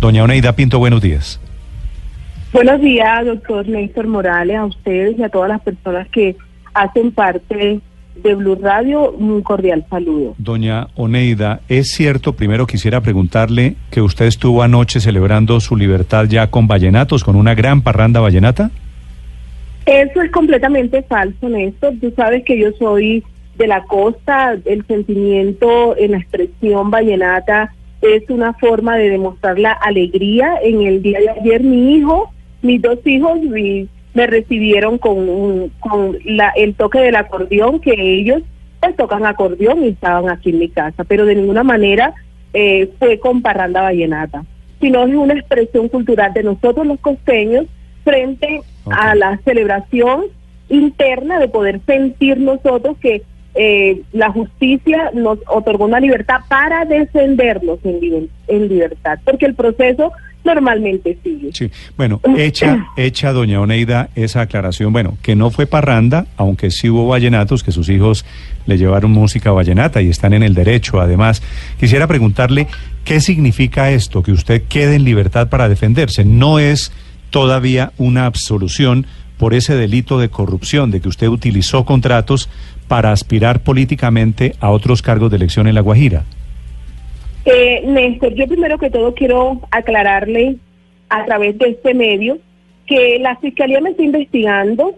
Doña Oneida Pinto, buenos días. Buenos días, doctor Néstor Morales, a ustedes y a todas las personas que hacen parte de Blue Radio. Un cordial saludo. Doña Oneida, ¿es cierto? Primero quisiera preguntarle que usted estuvo anoche celebrando su libertad ya con vallenatos, con una gran parranda vallenata. Eso es completamente falso, Néstor. Tú sabes que yo soy de la costa, el sentimiento en la expresión vallenata es una forma de demostrar la alegría. En el día de ayer mi hijo, mis dos hijos me, me recibieron con, un- con la, el toque del acordeón, que ellos pues tocan acordeón y estaban aquí en mi casa, pero de ninguna manera eh, fue con parranda vallenata, sino es una expresión cultural de nosotros los costeños frente a la celebración interna de poder sentir nosotros que eh, la justicia nos otorgó una libertad para defendernos en, en libertad, porque el proceso normalmente sigue. Sí. Bueno, hecha, hecha, doña Oneida, esa aclaración, bueno, que no fue parranda, aunque sí hubo vallenatos, que sus hijos le llevaron música vallenata y están en el derecho, además. Quisiera preguntarle, ¿qué significa esto? Que usted quede en libertad para defenderse. No es todavía una absolución por ese delito de corrupción, de que usted utilizó contratos para aspirar políticamente a otros cargos de elección en La Guajira. Eh, Néstor, yo primero que todo quiero aclararle a través de este medio que la Fiscalía me está investigando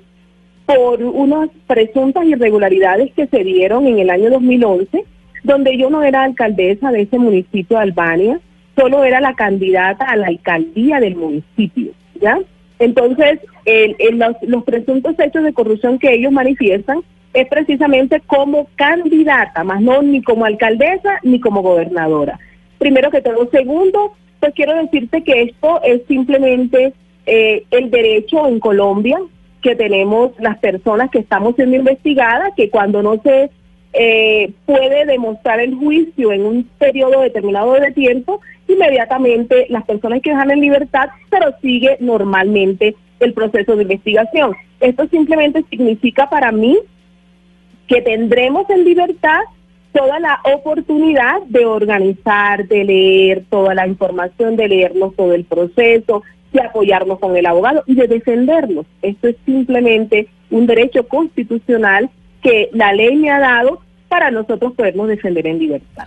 por unas presuntas irregularidades que se dieron en el año 2011, donde yo no era alcaldesa de ese municipio de Albania, solo era la candidata a la alcaldía del municipio, ¿ya? Entonces, el- los, los presuntos hechos de corrupción que ellos manifiestan es precisamente como candidata, más no ni como alcaldesa ni como gobernadora. Primero que todo. Segundo, pues quiero decirte que esto es simplemente eh, el derecho en Colombia que tenemos las personas que estamos siendo investigadas, que cuando no se eh, puede demostrar el juicio en un periodo determinado de tiempo, inmediatamente las personas que dejan en libertad, pero sigue normalmente el proceso de investigación. Esto simplemente significa para mí que tendremos en libertad toda la oportunidad de organizar, de leer toda la información, de leernos todo el proceso, de apoyarnos con el abogado y de defendernos. Esto es simplemente un derecho constitucional que la ley me ha dado para nosotros podernos defender en libertad.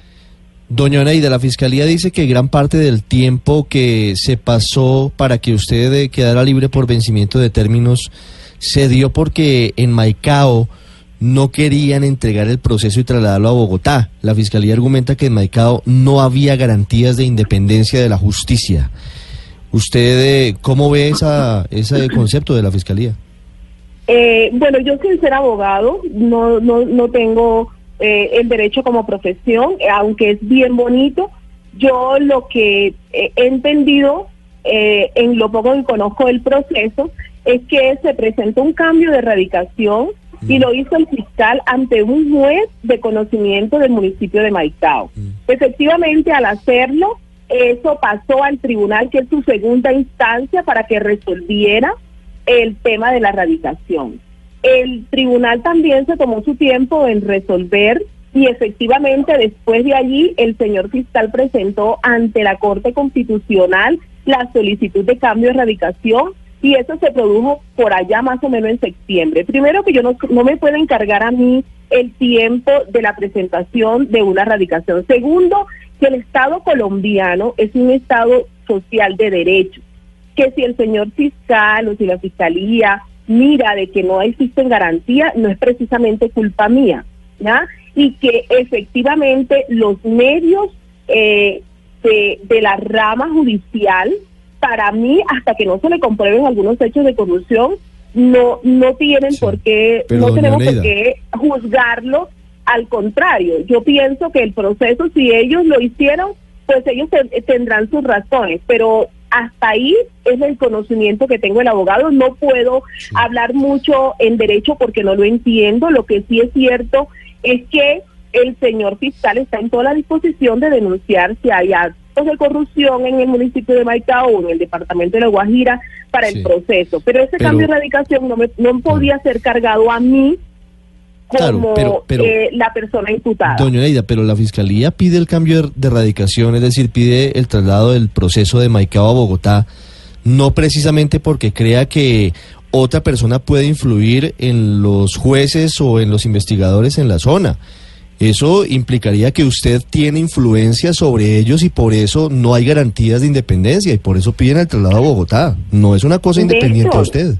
Doña Oneida, la Fiscalía dice que gran parte del tiempo que se pasó para que usted quedara libre por vencimiento de términos se dio porque en Maicao no querían entregar el proceso y trasladarlo a Bogotá. La Fiscalía argumenta que en Maicao no había garantías de independencia de la justicia. ¿Usted eh, cómo ve esa, ese concepto de la Fiscalía? Eh, bueno, yo sin ser abogado, no, no, no tengo eh, el derecho como profesión, eh, aunque es bien bonito. Yo lo que eh, he entendido eh, en lo poco que conozco del proceso es que se presentó un cambio de erradicación y lo hizo el fiscal ante un juez de conocimiento del municipio de Maicao. Efectivamente, al hacerlo, eso pasó al tribunal, que es su segunda instancia, para que resolviera el tema de la erradicación. El tribunal también se tomó su tiempo en resolver y efectivamente después de allí el señor fiscal presentó ante la Corte Constitucional la solicitud de cambio de erradicación y eso se produjo por allá más o menos en septiembre. Primero que yo no, no me puedo encargar a mí el tiempo de la presentación de una erradicación. Segundo, que el Estado colombiano es un Estado social de derecho que si el señor fiscal o si la fiscalía mira de que no existen garantías, no es precisamente culpa mía, ¿ya? Y que efectivamente los medios eh, de, de la rama judicial, para mí, hasta que no se le comprueben algunos hechos de corrupción, no no tienen Sí. por qué, Pero, no tenemos por qué juzgarlo. Al contrario, yo pienso que el proceso, si ellos lo hicieron, pues ellos te- tendrán sus razones, pero hasta ahí es el conocimiento que tengo el abogado. No puedo hablar mucho en derecho porque no lo entiendo. Lo que sí es cierto es que el señor fiscal está en toda la disposición de denunciar si hay actos de corrupción en el municipio de Maicao en el departamento de La Guajira para Sí. el proceso. Pero ese Pero- cambio de radicación no, me, no podía ser cargado a mí Claro, como pero- pero- eh, la persona imputada. Doña Neida, pero la Fiscalía pide el cambio de- de radicación, es decir, pide el traslado del proceso de Maicao a Bogotá, no precisamente porque crea que otra persona puede influir en los jueces o en los investigadores en la zona. Eso implicaría que usted tiene influencia sobre ellos y por eso no hay garantías de independencia y por eso piden el traslado a Bogotá. No es una cosa independiente a Néstor, usted.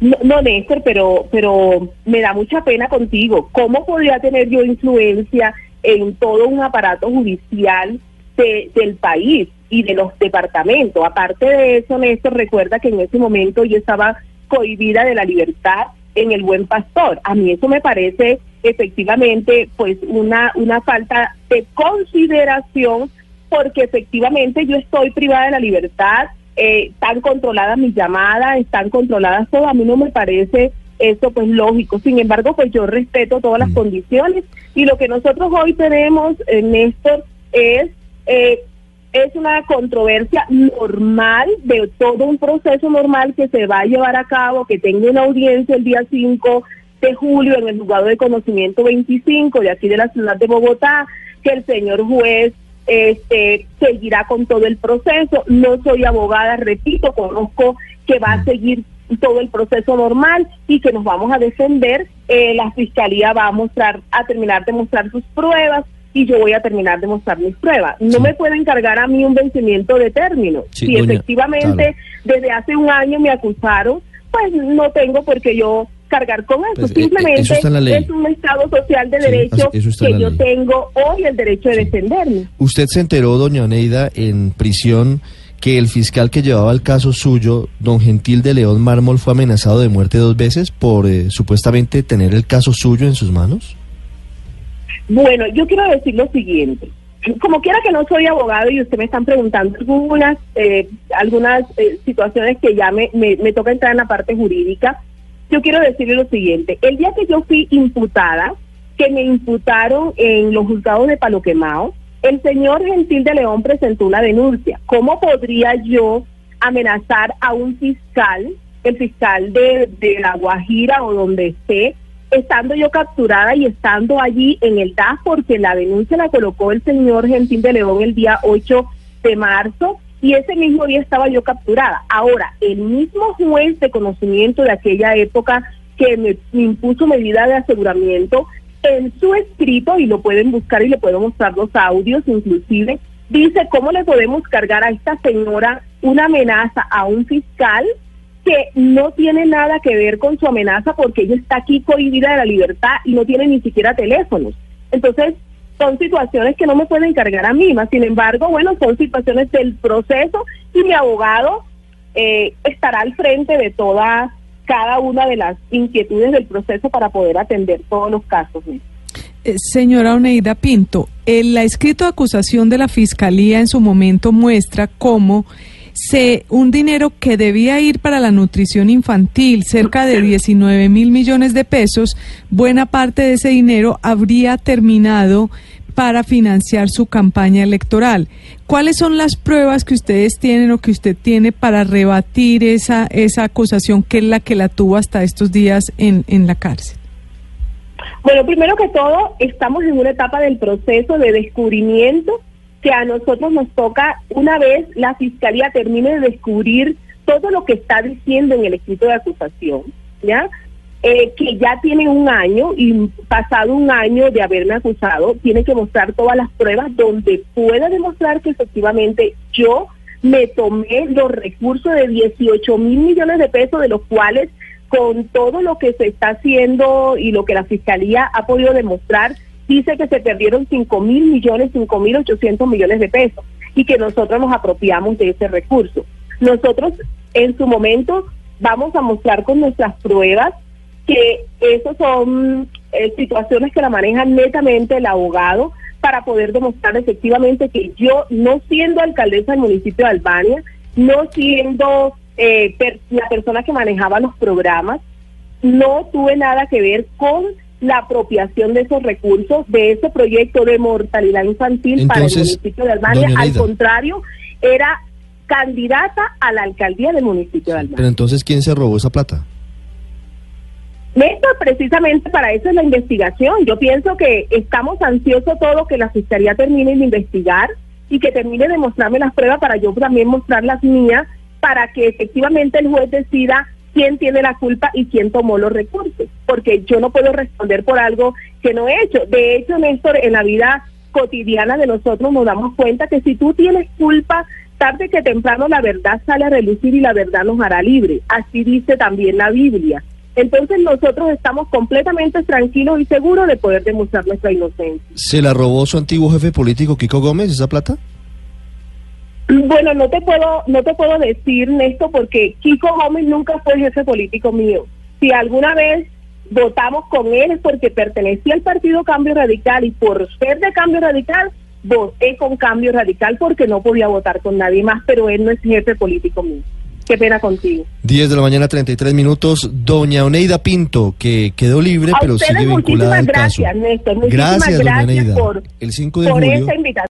No, no, Néstor, pero, pero me da mucha pena contigo. ¿Cómo podría tener yo influencia en todo un aparato judicial de- del país y de los departamentos? Aparte de eso, Néstor, recuerda que en ese momento yo estaba cohibida de la libertad en el Buen Pastor. A mí eso me parece efectivamente pues una, una falta de consideración porque efectivamente yo estoy privada de la libertad, eh, están controladas mis llamadas, están controladas todo, a mí no me parece eso pues lógico. Sin embargo, pues yo respeto todas las Mm. condiciones y lo que nosotros hoy tenemos, eh, Néstor, es eh, es una controversia normal de todo un proceso normal que se va a llevar a cabo, que tenga una audiencia el día 5 de julio en el juzgado de conocimiento 25 de aquí de la ciudad de Bogotá, que el señor juez este seguirá con todo el proceso. No soy abogada, repito, conozco que va a seguir todo el proceso normal y que nos vamos a defender. Eh, la fiscalía va a mostrar, a terminar de mostrar sus pruebas y yo voy a terminar de mostrar mis pruebas. No Sí. me pueden cargar a mí un vencimiento de término. Sí, si doña- efectivamente claro. desde hace un año me acusaron, pues no tengo por qué yo cargar con eso. Pues, eh, eh, Simplemente eso es un Estado social de derecho que yo ley. tengo hoy el derecho de Sí. defenderme. Usted se enteró, doña Oneida, en prisión que el fiscal que llevaba el caso suyo, don Gentil de León Mármol, fue amenazado de muerte dos veces por eh, supuestamente tener el caso suyo en sus manos. Bueno, yo quiero decir lo siguiente. Como quiera que no soy abogado y usted me están preguntando algunas eh, algunas eh, situaciones que ya me, me, me toca entrar en la parte jurídica, yo quiero decirle lo siguiente. El día que yo fui imputada, que me imputaron en los juzgados de Palo Quemao, el señor Gentil de León presentó una denuncia. ¿Cómo podría yo amenazar a un fiscal, el fiscal de, de La Guajira o donde esté, estando yo capturada y estando allí en el DAS, porque la denuncia la colocó el señor Gentil de León el día 8 de marzo y ese mismo día estaba yo capturada. Ahora, el mismo juez de conocimiento de aquella época que me, impuso medida de aseguramiento, en su escrito, y lo pueden buscar y le puedo mostrar los audios inclusive, dice cómo le podemos cargar a esta señora una amenaza a un fiscal que no tiene nada que ver con su amenaza porque ella está aquí cohibida de la libertad y no tiene ni siquiera teléfonos. Entonces, son situaciones que no me pueden cargar a mí, más sin embargo, bueno, son situaciones del proceso y mi abogado eh, estará al frente de toda cada una de las inquietudes del proceso para poder atender todos los casos. Eh, Señora Oneida Pinto, el la escrito acusación de la Fiscalía en su momento muestra cómo se, un dinero que debía ir para la nutrición infantil, cerca de 19 mil millones de pesos, buena parte de ese dinero habría terminado para financiar su campaña electoral. ¿Cuáles son las pruebas que ustedes tienen o que usted tiene para rebatir esa, esa acusación que es la que la tuvo hasta estos días en, en la cárcel? Bueno, primero que todo, estamos en una etapa del proceso de descubrimiento que a nosotros nos toca, una vez la Fiscalía termine de descubrir todo lo que está diciendo en el escrito de acusación, ¿ya? Eh, que ya tiene un año y pasado un año de haberme acusado, tiene que mostrar todas las pruebas donde pueda demostrar que efectivamente yo me tomé los recursos de 18 mil millones de pesos, de los cuales con todo lo que se está haciendo y lo que la Fiscalía ha podido demostrar, dice que se perdieron 5 mil millones, 5 mil 800 millones de pesos y que nosotros nos apropiamos de ese recurso. Nosotros en su momento vamos a mostrar con nuestras pruebas que esas son eh, situaciones que la maneja netamente el abogado, para poder demostrar efectivamente que yo, no siendo alcaldesa del municipio de Albania, no siendo eh, per- la persona que manejaba los programas, no tuve nada que ver con la apropiación de esos recursos, de ese proyecto de mortalidad infantil para el municipio de Albania. Al contrario, era candidata a la alcaldía del municipio de Albania. Pero entonces, ¿quién se robó esa plata? Néstor, precisamente para eso es la investigación. Yo pienso que estamos ansiosos todos que la Fiscalía termine de investigar y que termine de mostrarme las pruebas para yo también mostrar las mías, para que efectivamente el juez decida quién tiene la culpa y quién tomó los recursos. Porque yo no puedo responder por algo que no he hecho. De hecho, Néstor, en la vida cotidiana de nosotros nos damos cuenta que si tú tienes culpa, tarde que temprano la verdad sale a relucir y la verdad nos hará libre. Así dice también la Biblia. Entonces nosotros estamos completamente tranquilos y seguros de poder demostrar nuestra inocencia. ¿Se la robó su antiguo jefe político, Kiko Gómez, esa plata? Bueno, no te puedo no te puedo decir Néstor porque Kiko Gómez nunca fue jefe político mío. Si alguna vez votamos con él es porque pertenecía al partido Cambio Radical y por ser de Cambio Radical voté con Cambio Radical porque no podía votar con nadie más, pero él no es jefe político mío. Qué pena contigo. 10 de la mañana, 33 minutos. Doña Oneida Pinto, que quedó libre, A pero sigue vinculada al caso. gracias, Néstor. Muchísimas Gracias, doña gracias Oneida. por, El 5 de por julio. esta invitación.